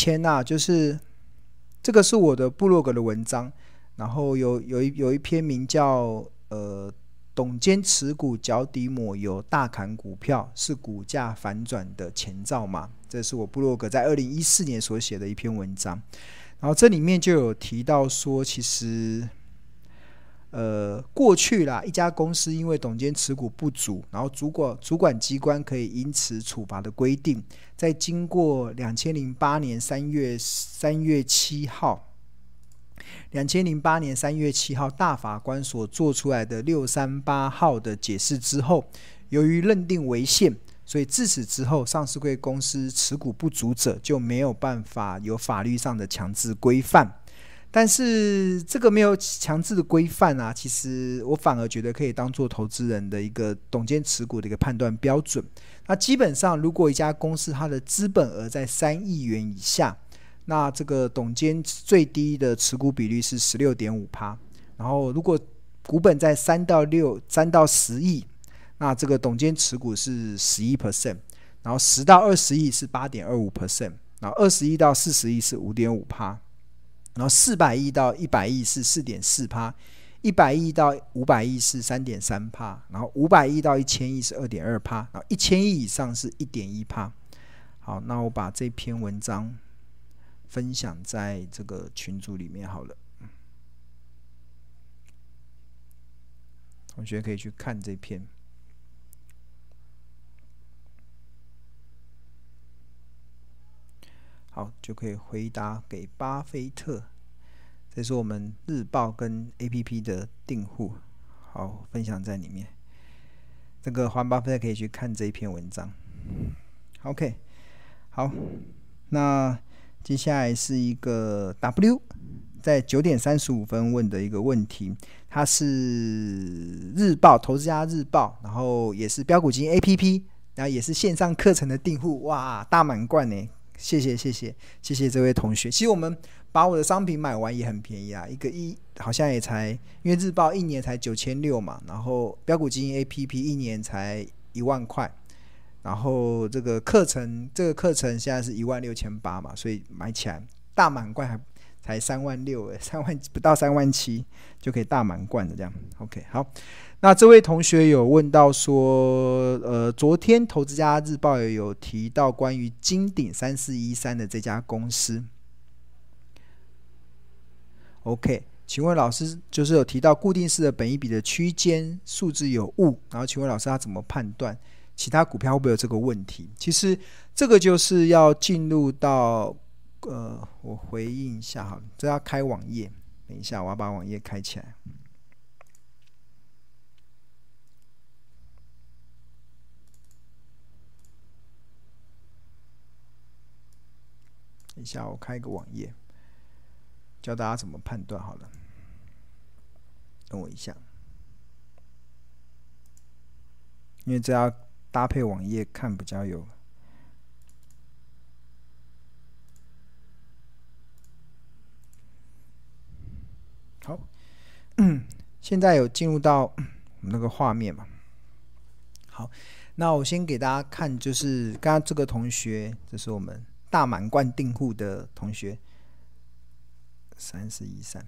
前啊，就是这个是我的部落格的文章，然后有有一有一篇名叫呃。董监持股脚底抹油，大砍股票是股价反转的前兆嘛？这是我部落格在二零一四年所写的一篇文章。然后这里面就有提到说，其实，呃，过去啦，一家公司因为董监持股不足，然后主管主管机关可以因此处罚的规定，在经过两千零八年三月三月七号。两千零八年三月七号，大法官所做出来的六三八号的解释之后，由于认定违宪，所以自此之后，上市贵公司持股不足者就没有办法有法律上的强制规范。但是这个没有强制的规范啊，其实我反而觉得可以当做投资人的一个董监持股的一个判断标准。那基本上，如果一家公司它的资本额在三亿元以下，那这个董监最低的持股比率是十六点五趴，然后如果股本在三到六、三到十亿，那这个董监持股是十一 percent，然后十到二十亿是八点二五 percent，然后二十亿到四十亿是五点五趴，然后四百亿到一百亿是四点四趴，一百亿到五百亿是三点三趴，然后五百亿到一千亿是二点二趴，然后一千亿以上是一点一趴。好，那我把这篇文章。分享在这个群组里面好了，同学可以去看这篇，好，就可以回答给巴菲特。这是我们日报跟 APP 的订户，好，分享在里面。这个黄巴菲特可以去看这一篇文章。OK，好，那。接下来是一个 W，在九点三十五分问的一个问题，它是日报投资家日报，然后也是标股金 APP，然后也是线上课程的订户，哇，大满贯呢！谢谢谢谢谢谢这位同学。其实我们把我的商品买完也很便宜啊，一个一好像也才，因为日报一年才九千六嘛，然后标股基金 APP 一年才一万块。然后这个课程，这个课程现在是一万六千八嘛，所以买起来大满贯还才三万六，三万不到三万七就可以大满贯的这样。OK，好，那这位同学有问到说，呃，昨天投资家日报也有提到关于金鼎三四一三的这家公司。OK，请问老师就是有提到固定式的本益比的区间数字有误，然后请问老师他怎么判断？其他股票会不会有这个问题？其实这个就是要进入到呃，我回应一下哈，这要开网页，等一下我要把网页开起来。等一下我开一个网页，教大家怎么判断好了。等我一下，因为这要。搭配网页看比较有。好，现在有进入到我们那个画面嘛？好，那我先给大家看，就是刚刚这个同学，这是我们大满贯订户的同学，三四一三，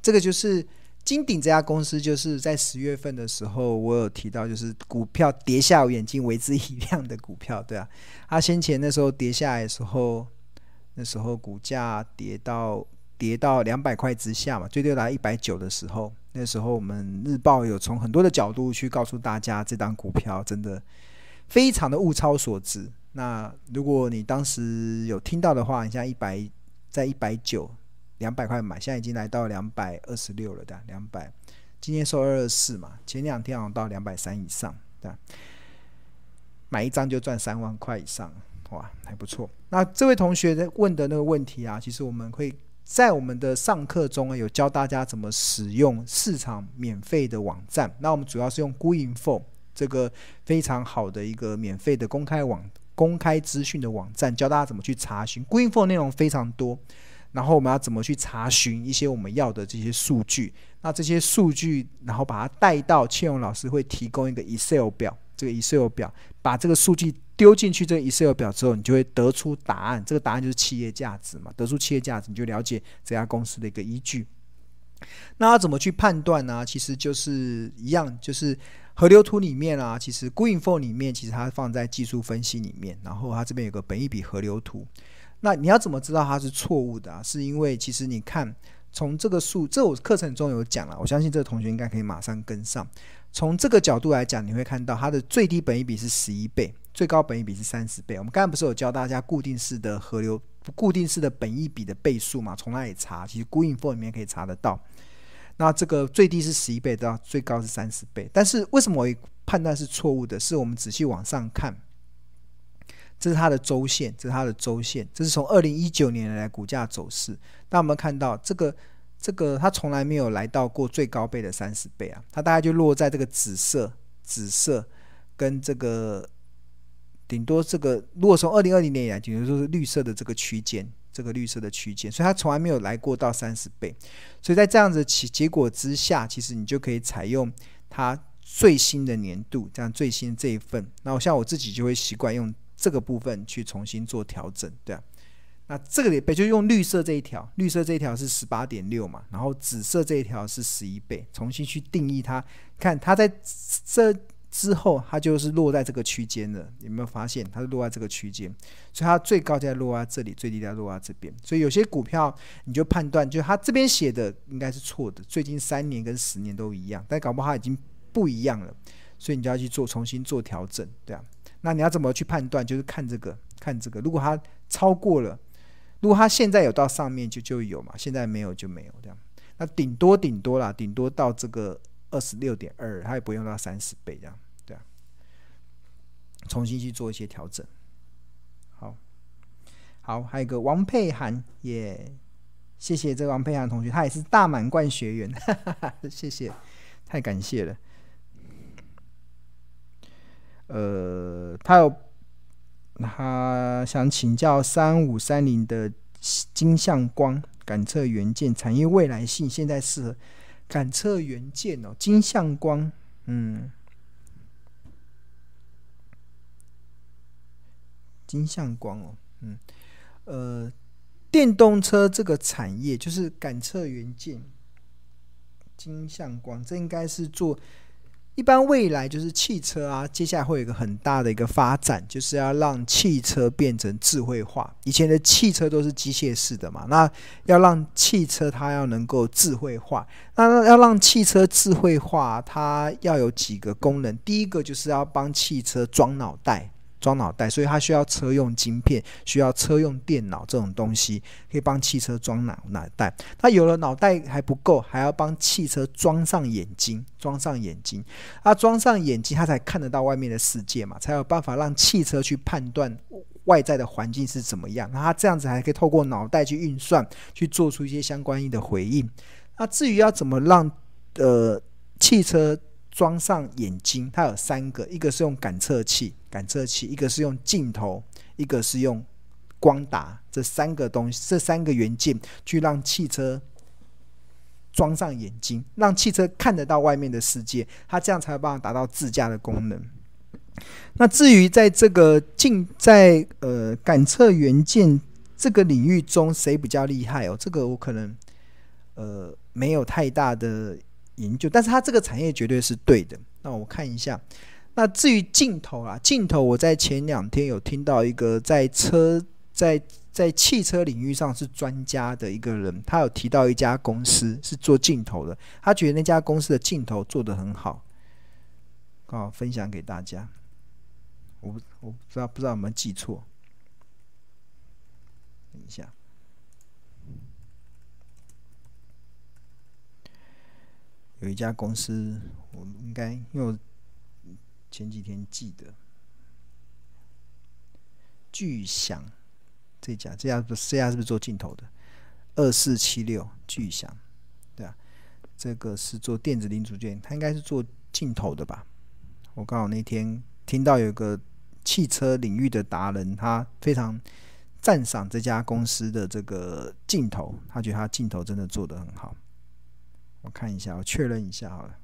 这个就是。金鼎这家公司就是在十月份的时候，我有提到，就是股票跌下我眼睛为之一亮的股票，对啊。它先前那时候跌下来的时候，那时候股价跌到跌到两百块之下嘛，最低达一百九的时候，那时候我们日报有从很多的角度去告诉大家，这档股票真的非常的物超所值。那如果你当时有听到的话，你像一百在一百九。两百块买，现在已经来到两百二十六了的，两百，今天收二二四嘛，前两天好像到两百三以上，对，买一张就赚三万块以上，哇，还不错。那这位同学在问的那个问题啊，其实我们会在我们的上课中有教大家怎么使用市场免费的网站。那我们主要是用 Gooinfo 这个非常好的一个免费的公开网、公开资讯的网站，教大家怎么去查询。Greenfoot 内容非常多。然后我们要怎么去查询一些我们要的这些数据？那这些数据，然后把它带到倩荣老师会提供一个 Excel 表，这个 Excel 表把这个数据丢进去这个 Excel 表之后，你就会得出答案。这个答案就是企业价值嘛，得出企业价值，你就了解这家公司的一个依据。那要怎么去判断呢？其实就是一样，就是河流图里面啊，其实 Greenfo 里面其实它放在技术分析里面，然后它这边有个本益比河流图。那你要怎么知道它是错误的啊？是因为其实你看从这个数，这我课程中有讲了，我相信这个同学应该可以马上跟上。从这个角度来讲，你会看到它的最低本益比是十一倍，最高本益比是三十倍。我们刚才不是有教大家固定式的河流、固定式的本益比的倍数嘛？从哪里查？其实 Greenfo 里面可以查得到。那这个最低是十一倍，到最高是三十倍。但是为什么我判断是错误的？是我们仔细往上看，这是它的周线，这是它的周线，这是从二零一九年来股价走势。那我们看到这个。这个它从来没有来到过最高倍的三十倍啊，它大概就落在这个紫色、紫色跟这个顶多这个，如果从二零二零年以来，顶多就是绿色的这个区间，这个绿色的区间，所以它从来没有来过到三十倍。所以在这样子结结果之下，其实你就可以采用它最新的年度，这样最新这一份。那我像我自己就会习惯用这个部分去重新做调整，对啊。那这个里边就用绿色这一条，绿色这一条是十八点六嘛，然后紫色这一条是十一倍，重新去定义它，看它在这之后，它就是落在这个区间了。有没有发现它是落在这个区间？所以它最高在落在这里，最低在落在这边。所以有些股票你就判断，就它这边写的应该是错的，最近三年跟十年都一样，但搞不好它已经不一样了，所以你就要去做重新做调整，对啊。那你要怎么去判断？就是看这个，看这个，如果它超过了。如果它现在有到上面就就有嘛，现在没有就没有这样。那顶多顶多啦，顶多到这个二十六点二，它也不用到三十倍这样，对啊。重新去做一些调整。好，好，还有一个王佩涵也谢谢这个王佩涵同学，他也是大满贯学员，哈哈哈，谢谢，太感谢了。呃，他有。他想请教三五三零的金相光感测元件产业未来性，现在适合感测元件哦。金相光，嗯，金相光哦，嗯，呃，电动车这个产业就是感测元件，金相光，这应该是做。一般未来就是汽车啊，接下来会有一个很大的一个发展，就是要让汽车变成智慧化。以前的汽车都是机械式的嘛，那要让汽车它要能够智慧化，那要让汽车智慧化，它要有几个功能。第一个就是要帮汽车装脑袋。装脑袋，所以它需要车用晶片，需要车用电脑这种东西，可以帮汽车装脑脑袋。它有了脑袋还不够，还要帮汽车装上眼睛，装上眼睛。它装上眼睛，它才看得到外面的世界嘛，才有办法让汽车去判断外在的环境是怎么样。那它这样子还可以透过脑袋去运算，去做出一些相关的回应。那至于要怎么让呃汽车装上眼睛，它有三个，一个是用感测器。感测器，一个是用镜头，一个是用光达，这三个东西，这三个元件去让汽车装上眼睛，让汽车看得到外面的世界，它这样才有办法达到自驾的功能。那至于在这个镜在呃感测元件这个领域中，谁比较厉害哦？这个我可能呃没有太大的研究，但是它这个产业绝对是对的。那我看一下。那至于镜头啊，镜头我在前两天有听到一个在车在在汽车领域上是专家的一个人，他有提到一家公司是做镜头的，他觉得那家公司的镜头做得很好，好分享给大家。我不我不知道不知道有没有记错，等一下，有一家公司，我应该因为我。前几天记得，巨响这家这家不这家是不是做镜头的？二四七六巨响，对啊，这个是做电子零组件，他应该是做镜头的吧？我刚好那天听到有个汽车领域的达人，他非常赞赏这家公司的这个镜头，他觉得他镜头真的做得很好。我看一下，我确认一下好了。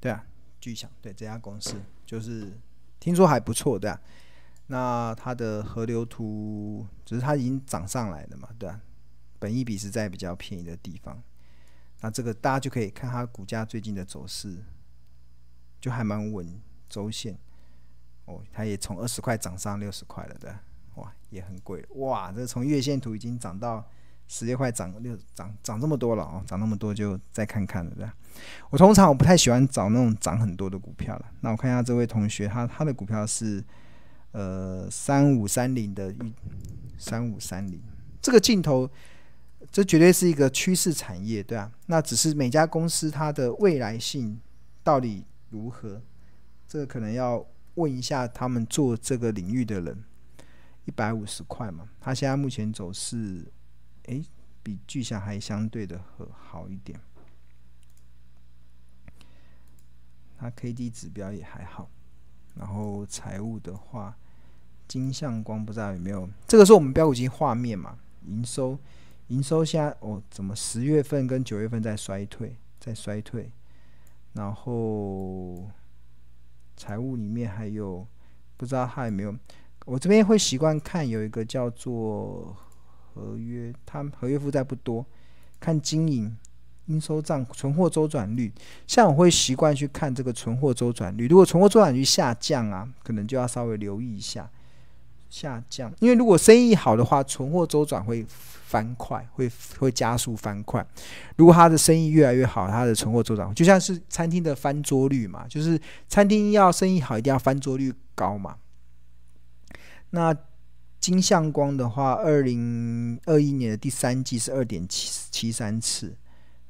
对啊，巨响，对这家公司就是听说还不错，对啊。那它的河流图只是它已经涨上来了嘛，对啊。本一比是在比较便宜的地方。那这个大家就可以看它股价最近的走势，就还蛮稳，周线哦，它也从二十块涨上六十块了，对，哇，也很贵，哇，这从月线图已经涨到。十六块涨六涨涨这么多了哦，涨那么多就再看看了，对吧？我通常我不太喜欢找那种涨很多的股票了。那我看一下这位同学，他他的股票是呃三五三零的三五三零，这个镜头，这绝对是一个趋势产业，对啊。那只是每家公司它的未来性到底如何，这个可能要问一下他们做这个领域的人。一百五十块嘛，他现在目前走势。诶，比巨享还相对的和好一点，它 K D 指标也还好，然后财务的话，金相光不知道有没有，这个是我们标股金画面嘛？营收，营收现在哦，怎么十月份跟九月份在衰退，在衰退，然后财务里面还有不知道它有没有，我这边会习惯看有一个叫做。合约，他合约负债不多，看经营应收账存货周转率。像我会习惯去看这个存货周转率，如果存货周转率下降啊，可能就要稍微留意一下下降。因为如果生意好的话，存货周转会翻快，会会加速翻快。如果他的生意越来越好，他的存货周转就像是餐厅的翻桌率嘛，就是餐厅要生意好，一定要翻桌率高嘛。那金相光的话，二零二一年的第三季是二点七七三次，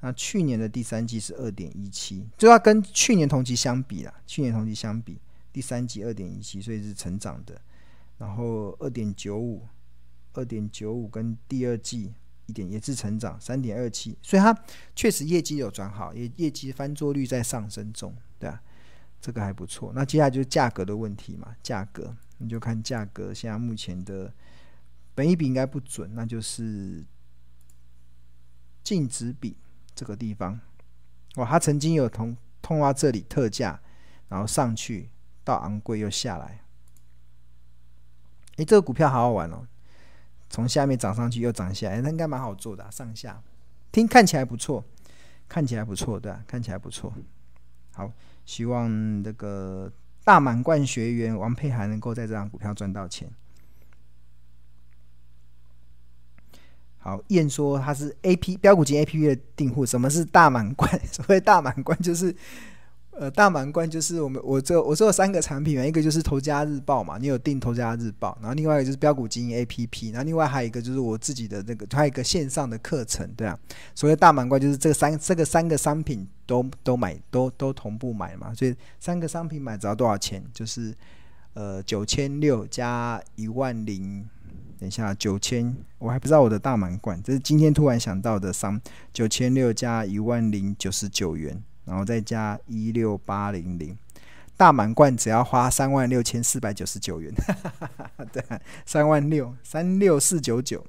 那去年的第三季是二点一七，就要跟去年同期相比啦。去年同期相比，第三季二点一七，所以是成长的。然后二点九五，二点九五跟第二季一点也是成长，三点二七，所以它确实业绩有转好，业业绩翻桌率在上升中，对啊，这个还不错。那接下来就是价格的问题嘛，价格。你就看价格，现在目前的本一比应该不准，那就是净值比这个地方。哇，它曾经有通通过这里特价，然后上去到昂贵又下来。诶，这个股票好好玩哦，从下面涨上去又涨下来，那应该蛮好做的，上下听看起来不错，看起来不错，对啊，看起来不错。好，希望这个。大满贯学员王佩涵能够在这张股票赚到钱。好，燕说他是 A P 标股金 A P P 的订户。什么是大满贯？所谓大满贯就是。呃，大满贯就是我们我这我做三个产品嘛，一个就是头家日报嘛，你有订头家日报，然后另外一个就是标股精英 A P P，然后另外还有一个就是我自己的那个，还有一个线上的课程，对啊。所谓大满贯就是这三这个三个商品都都买都都同步买嘛，所以三个商品买只要多少钱？就是呃九千六加一万零，等一下九千，我还不知道我的大满贯，这是今天突然想到的商，九千六加一万零九十九元。然后再加一六八零零，大满贯只要花三万六千四百九十九元，对啊，三万六三六四九九，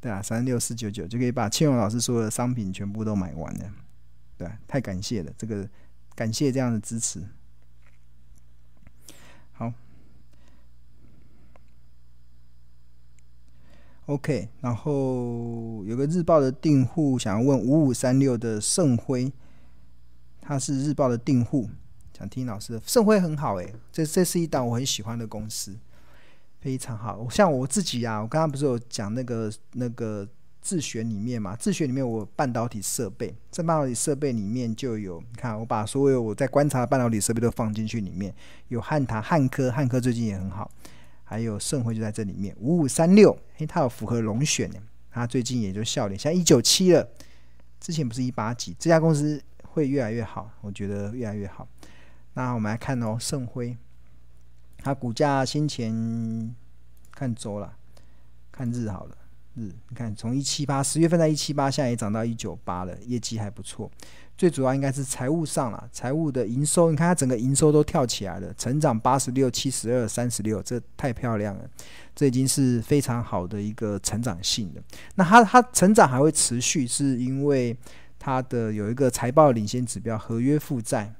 对啊，三六四九九就可以把庆荣老师说的商品全部都买完了，对，太感谢了，这个感谢这样的支持。好，OK，然后有个日报的订户想要问五五三六的盛辉。他是日报的订户，想听老师的盛辉很好诶、欸，这这是一档我很喜欢的公司，非常好。像我自己啊，我刚刚不是有讲那个那个自选里面嘛？自选里面我半导体设备，这半导体设备里面就有，你看我把所有我在观察的半导体设备都放进去里面，有汉唐、汉科，汉科最近也很好，还有盛辉就在这里面，五五三六，诶，它有符合龙选的，它最近也就笑脸，像一九七了，之前不是一八几，这家公司。会越来越好，我觉得越来越好。那我们来看哦，盛辉，它股价先前看周了，看日好了，日你看从一七八十月份在一七八，现在也涨到一九八了，业绩还不错。最主要应该是财务上了，财务的营收，你看它整个营收都跳起来了，成长八十六、七十二、三十六，这太漂亮了，这已经是非常好的一个成长性的。那它它成长还会持续，是因为。它的有一个财报领先指标，合约负债，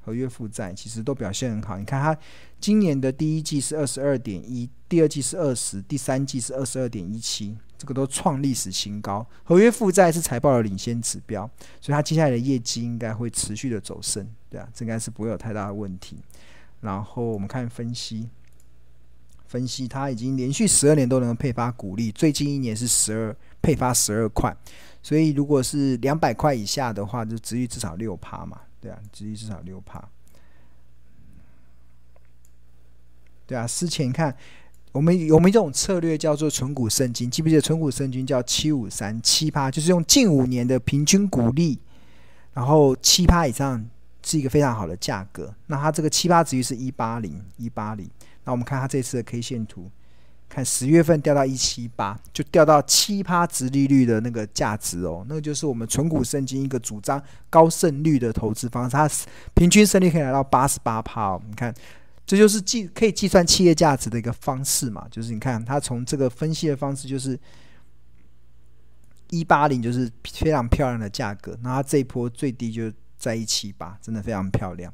合约负债其实都表现很好。你看它今年的第一季是二十二点一，第二季是二十，第三季是二十二点一七，这个都创历史新高。合约负债是财报的领先指标，所以它接下来的业绩应该会持续的走升，对啊，这应该是不会有太大的问题。然后我们看分析，分析它已经连续十二年都能配发股利，最近一年是十二配发十二块。所以，如果是两百块以下的话，就殖利率至少六趴嘛，对啊，殖利率至少六趴，对啊。之前看我们我们这种策略叫做存股圣经，记不记得存股圣经叫七五三七趴，就是用近五年的平均股利，然后七趴以上是一个非常好的价格。那它这个七趴殖利率是一八零一八零，那我们看它这次的 K 线图。看十月份掉到一七八，就掉到七趴值利率的那个价值哦，那个就是我们存股圣经一个主张高胜率的投资方式，它平均胜率可以来到八十八趴哦。你看，这就是计可以计算企业价值的一个方式嘛，就是你看它从这个分析的方式，就是一八零就是非常漂亮的价格，那它这一波最低就在一七八，真的非常漂亮。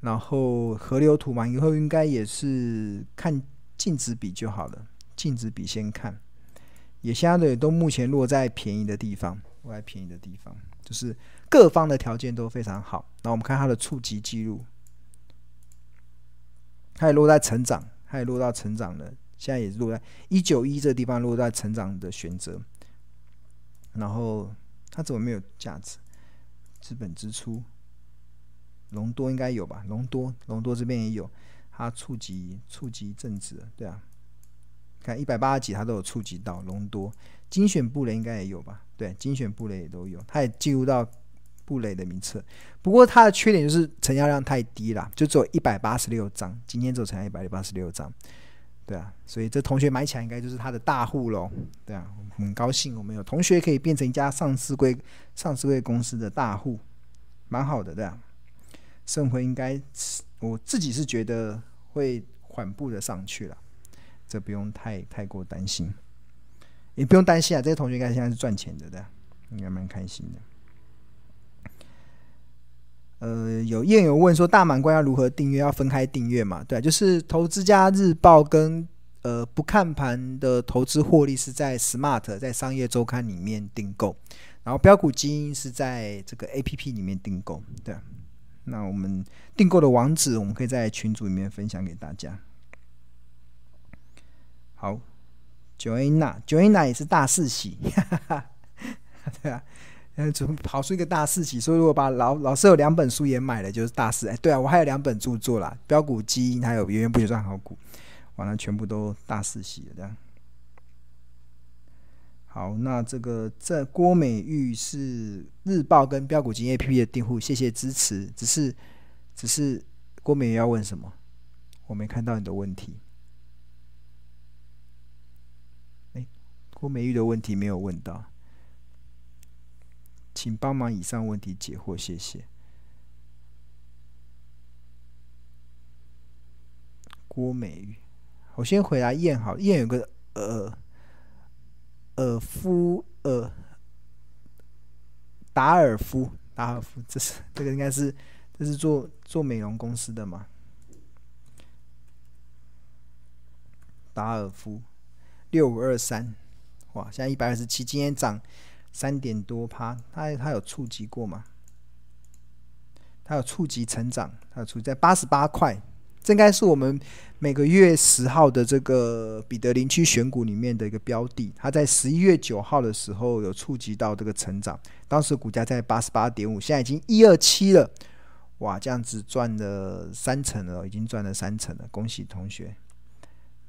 然后河流图嘛，以后应该也是看净值比就好了。净值比先看，也相对都目前落在便宜的地方，落在便宜的地方，就是各方的条件都非常好。那我们看它的触及记录，它也落在成长，它也落到成长了，现在也是落在一九一这地方，落在成长的选择。然后它怎么没有价值？资本支出，隆多应该有吧？隆多，隆多这边也有，它触及触及正值，对啊。一百八十几，它都有触及到隆多精选布雷应该也有吧？对，精选布雷也都有，它也进入到布雷的名册。不过它的缺点就是成交量太低了，就只有一百八十六张，今天只有成交一百八十六张。对啊，所以这同学买起来应该就是他的大户喽。对啊，很高兴我们有同学可以变成一家上市柜上市柜公司的大户，蛮好的，对啊。盛辉应该我自己是觉得会缓步的上去了。这不用太太过担心，也不用担心啊。这些同学应该现在是赚钱的，对，应该蛮开心的。呃，有业友问说，大满贯要如何订阅？要分开订阅嘛？对，就是投资家日报跟呃不看盘的投资获利是在 Smart 在商业周刊里面订购，然后标股基因是在这个 APP 里面订购。对，那我们订购的网址，我们可以在群组里面分享给大家。好，Joanna，Joanna 也是大四喜，哈哈，对啊，嗯，怎么跑出一个大四喜？所以如果把老老师有两本书也买了，就是大四。哎，对啊，我还有两本著作啦，《标股基因》还有《源源不绝赚好股》，完了全部都大四喜了，这样。好，那这个这郭美玉是日报跟标股基因 APP 的订户，谢谢支持。只是，只是郭美玉要问什么？我没看到你的问题。郭美玉的问题没有问到，请帮忙以上问题解惑，谢谢。郭美玉，我先回答燕好，燕有个呃尔夫呃达尔夫达尔夫，这是这个应该是这是做做美容公司的吗？达尔夫六五二三。哇，现在一百二十七，今天涨三点多趴，它它有触及过吗？它有触及成长，它有触及在八十八块，这应该是我们每个月十号的这个彼得林区选股里面的一个标的。它在十一月九号的时候有触及到这个成长，当时股价在八十八点五，现在已经一二七了。哇，这样子赚了三成了，已经赚了三成了，恭喜同学。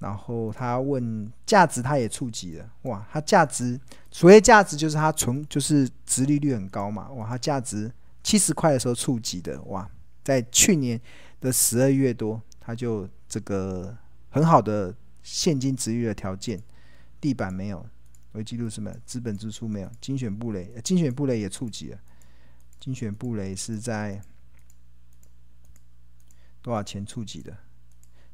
然后他问价值，他也触及了哇！它价值所谓价值就是它存就是殖利率很高嘛哇！它价值七十块的时候触及的哇，在去年的十二月多，它就这个很好的现金殖利率的条件，地板没有，我记录什么，资本支出没有，精选布雷精选布雷也触及了，精选布雷是在多少钱触及的？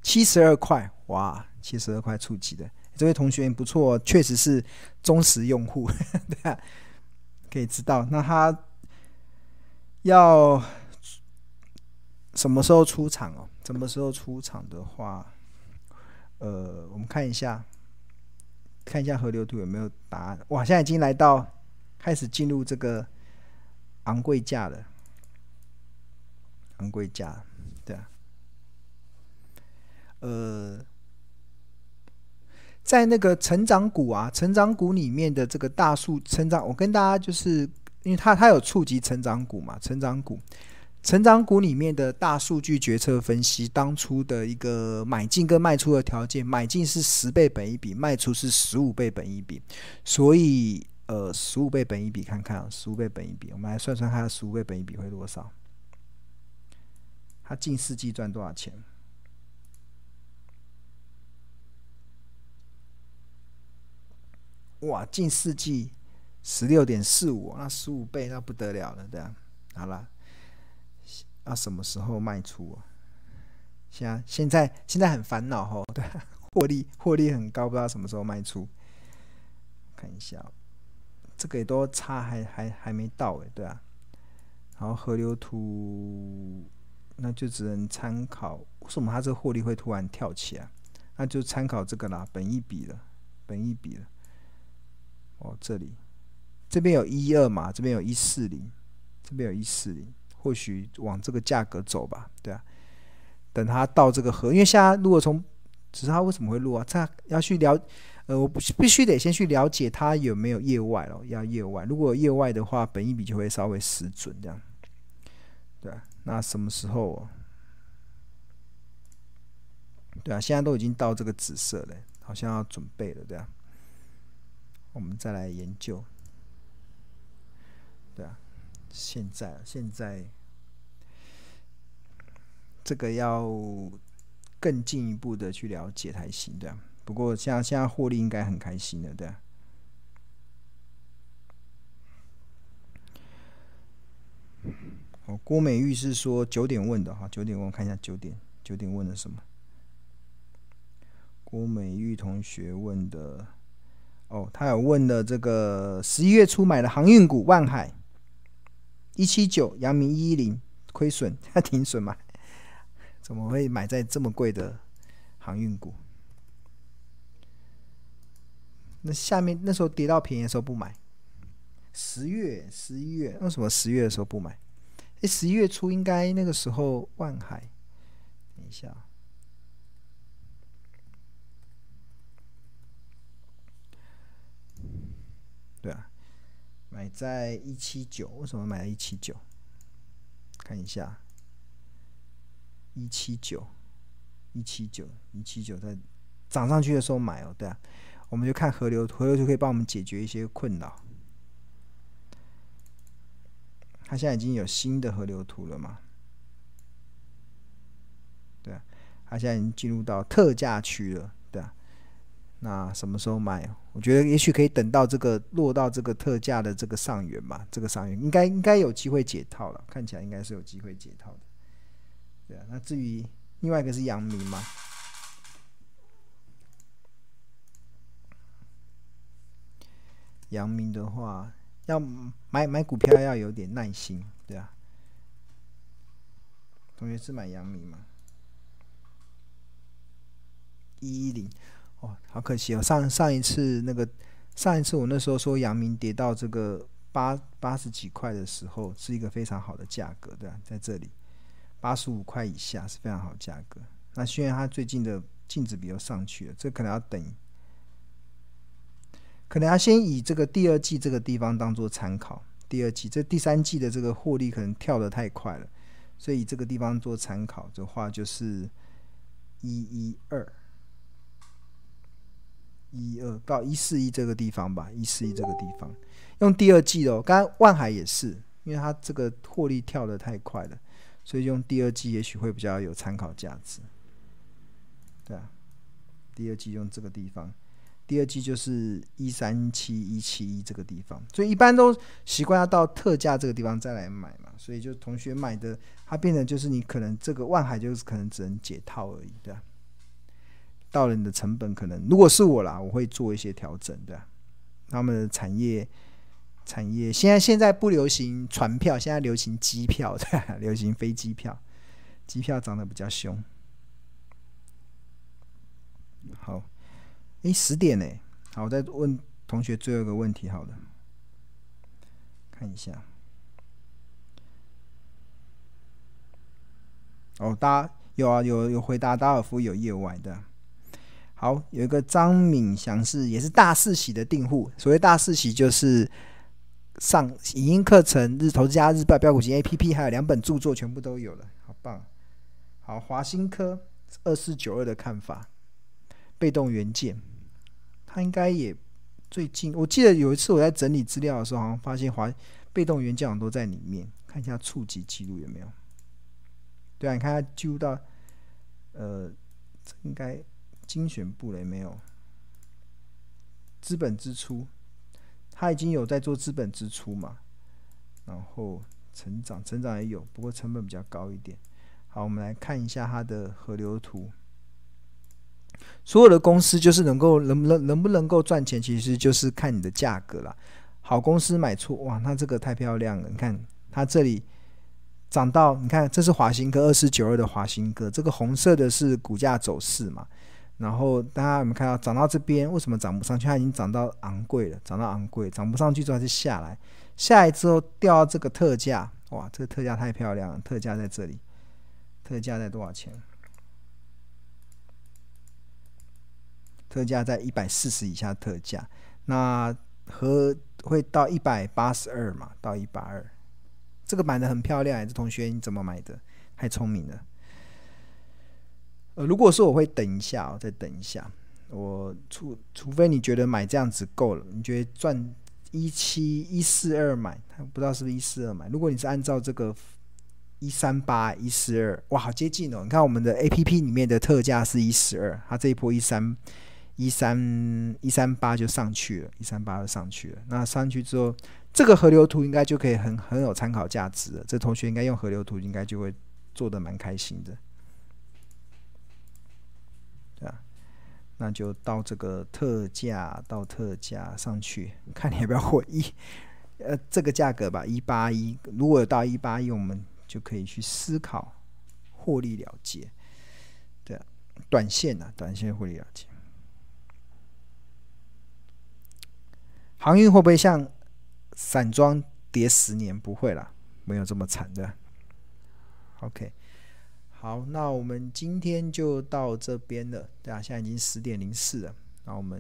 七十二块哇！七十二块触及的这位同学不错，确实是忠实用户，对啊，可以知道。那他要什么时候出场哦？什么时候出场的话，呃，我们看一下，看一下河流图有没有答案。哇，现在已经来到开始进入这个昂贵价了，昂贵价，呃。在那个成长股啊，成长股里面的这个大数成长，我跟大家就是，因为它它有触及成长股嘛，成长股，成长股里面的大数据决策分析，当初的一个买进跟卖出的条件，买进是十倍本一笔，卖出是十五倍本一笔，所以呃，十五倍本一笔看看啊，十五倍本一笔，我们来算算看，十五倍本一笔会多少？它近四季赚多少钱？哇，近四季十六点四五，那十五倍那不得了了，对啊，好了，那什么时候卖出啊？现在现在现在很烦恼吼，对啊，获利获利很高，不知道什么时候卖出。看一下，这个也都差还还还没到哎，对啊。然后河流图，那就只能参考，为什么它这个获利会突然跳起来？那就参考这个啦，本一比了，本一比了。哦，这里这边有一二嘛，这边有一四零，这边有一四零，或许往这个价格走吧，对啊。等它到这个河，因为现在如果从，只是它为什么会落啊？它要去了，呃，我不必须得先去了解它有没有业外了，要业外。如果业外的话，本一笔就会稍微失准这样。对啊，那什么时候啊？对啊，现在都已经到这个紫色了，好像要准备了，对啊。我们再来研究，对啊，现在现在这个要更进一步的去了解才行，对啊。不过像现在获利应该很开心的，对啊。哦，郭美玉是说九点问的哈，九点问看一下九点九点问的什么？郭美玉同学问的。哦，他有问的这个十一月初买的航运股万海一七九，阳明一一零亏损，他停损嘛？怎么会买在这么贵的航运股？那下面那时候跌到便宜的时候不买？十月、十一月，为什么十月的时候不买？哎，十一月初应该那个时候万海，等一下。对啊，买在一七九，为什么买在一七九？看一下，一七九，一七九，一七九，在涨上去的时候买哦。对啊，我们就看河流，河流就可以帮我们解决一些困扰。它现在已经有新的河流图了嘛？对啊，它现在已经进入到特价区了。那什么时候买？我觉得也许可以等到这个落到这个特价的这个上缘吧。这个上缘应该应该有机会解套了，看起来应该是有机会解套的。对啊，那至于另外一个是阳明嘛？阳明的话，要买买股票要有点耐心，对啊。同学是买阳明吗？一一零。哦，好可惜哦！上上一次那个上一次我那时候说阳明跌到这个八八十几块的时候，是一个非常好的价格，对吧？在这里八十五块以下是非常好价格。那虽然它最近的净值比较上去了，这可能要等，可能要先以这个第二季这个地方当做参考。第二季这第三季的这个获利可能跳得太快了，所以这个地方做参考的话，就是一一二。一二到一四一这个地方吧，一四一这个地方用第二季哦。刚刚万海也是，因为它这个获利跳得太快了，所以用第二季也许会比较有参考价值。对啊，第二季用这个地方，第二季就是一三七一七一这个地方，所以一般都习惯要到特价这个地方再来买嘛。所以就同学买的，它变成就是你可能这个万海就是可能只能解套而已，对啊。到了你的成本可能，如果是我啦，我会做一些调整的。他们的产业，产业现在现在不流行船票，现在流行机票，对，流行飞机票。机票涨得比较凶。好，诶，十点呢？好，我再问同学最后一个问题，好了，看一下。哦，大有啊，有有回答，达尔夫有业外的。好，有一个张敏祥是也是大四喜的订户。所谓大四喜，就是上影音课程、日投资家日报、标股型 A P P，还有两本著作，全部都有了，好棒。好，华新科二四九二的看法，被动元件，他应该也最近，我记得有一次我在整理资料的时候，好像发现华被动元件好像都在里面，看一下触及记录有没有。对啊，你看他记录到，呃，应该。精选布雷没有？资本支出，他已经有在做资本支出嘛？然后成长，成长也有，不过成本比较高一点。好，我们来看一下它的河流图。所有的公司就是能够能不能能不能够赚钱，其实就是看你的价格了。好公司买错，哇，那这个太漂亮了！你看它这里涨到，你看这是华新科二四九二的华新科，这个红色的是股价走势嘛？然后大家有没有看到涨到这边？为什么涨不上去？它已经涨到昂贵了，涨到昂贵，涨不上去之后还是下来，下来之后掉到这个特价，哇，这个特价太漂亮了，特价在这里，特价在多少钱？特价在一百四十以下特价，那和会到一百八十二嘛？到一百二，这个买的很漂亮，这同学你怎么买的？太聪明了。呃，如果说我会等一下，我再等一下。我除除非你觉得买这样子够了，你觉得赚一七一四二买，不知道是不是一四二买。如果你是按照这个一三八一四二，哇，好接近哦！你看我们的 A P P 里面的特价是一四二，它这一波一三一三一三八就上去了，一三八就上去了。那上去之后，这个河流图应该就可以很很有参考价值了。这同学应该用河流图，应该就会做的蛮开心的。那就到这个特价，到特价上去，看你要不要回一，呃，这个价格吧，一八一。如果有到一八一，我们就可以去思考获利了结。对，短线啊，短线获利了结。航运会不会像散装跌十年？不会啦，没有这么惨的。OK。好，那我们今天就到这边了，对啊，现在已经十点零四了。那我们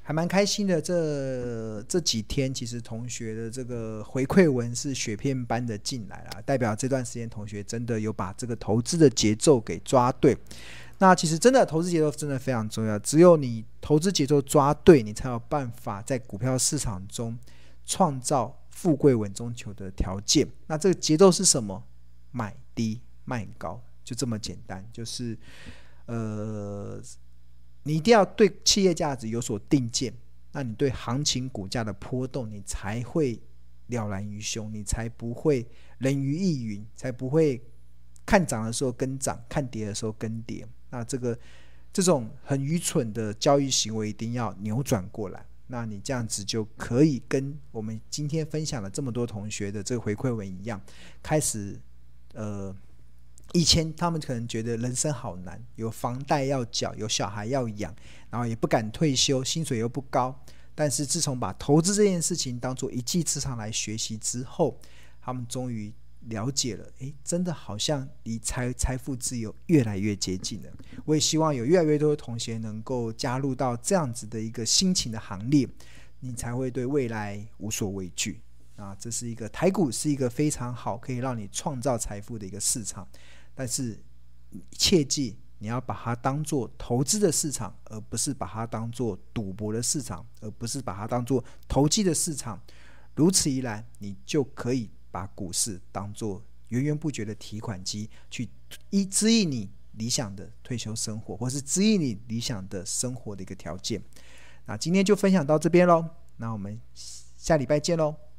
还蛮开心的，这这几天其实同学的这个回馈文是雪片般的进来了，代表这段时间同学真的有把这个投资的节奏给抓对。那其实真的投资节奏真的非常重要，只有你投资节奏抓对，你才有办法在股票市场中创造富贵稳中求的条件。那这个节奏是什么？买低。卖高就这么简单，就是，呃，你一定要对企业价值有所定见，那你对行情股价的波动，你才会了然于胸，你才不会人云亦云，才不会看涨的时候跟涨，看跌的时候跟跌。那这个这种很愚蠢的交易行为，一定要扭转过来。那你这样子就可以跟我们今天分享了这么多同学的这个回馈文一样，开始，呃。以前他们可能觉得人生好难，有房贷要缴，有小孩要养，然后也不敢退休，薪水又不高。但是自从把投资这件事情当做一技之长来学习之后，他们终于了解了，诶，真的好像离财财富自由越来越接近了。我也希望有越来越多的同学能够加入到这样子的一个心情的行列，你才会对未来无所畏惧。啊，这是一个台股是一个非常好可以让你创造财富的一个市场。但是切记，你要把它当做投资的市场，而不是把它当做赌博的市场，而不是把它当做投机的市场。如此一来，你就可以把股市当做源源不绝的提款机，去一指引你理想的退休生活，或是指引你理想的生活的一个条件。那今天就分享到这边喽，那我们下礼拜见喽。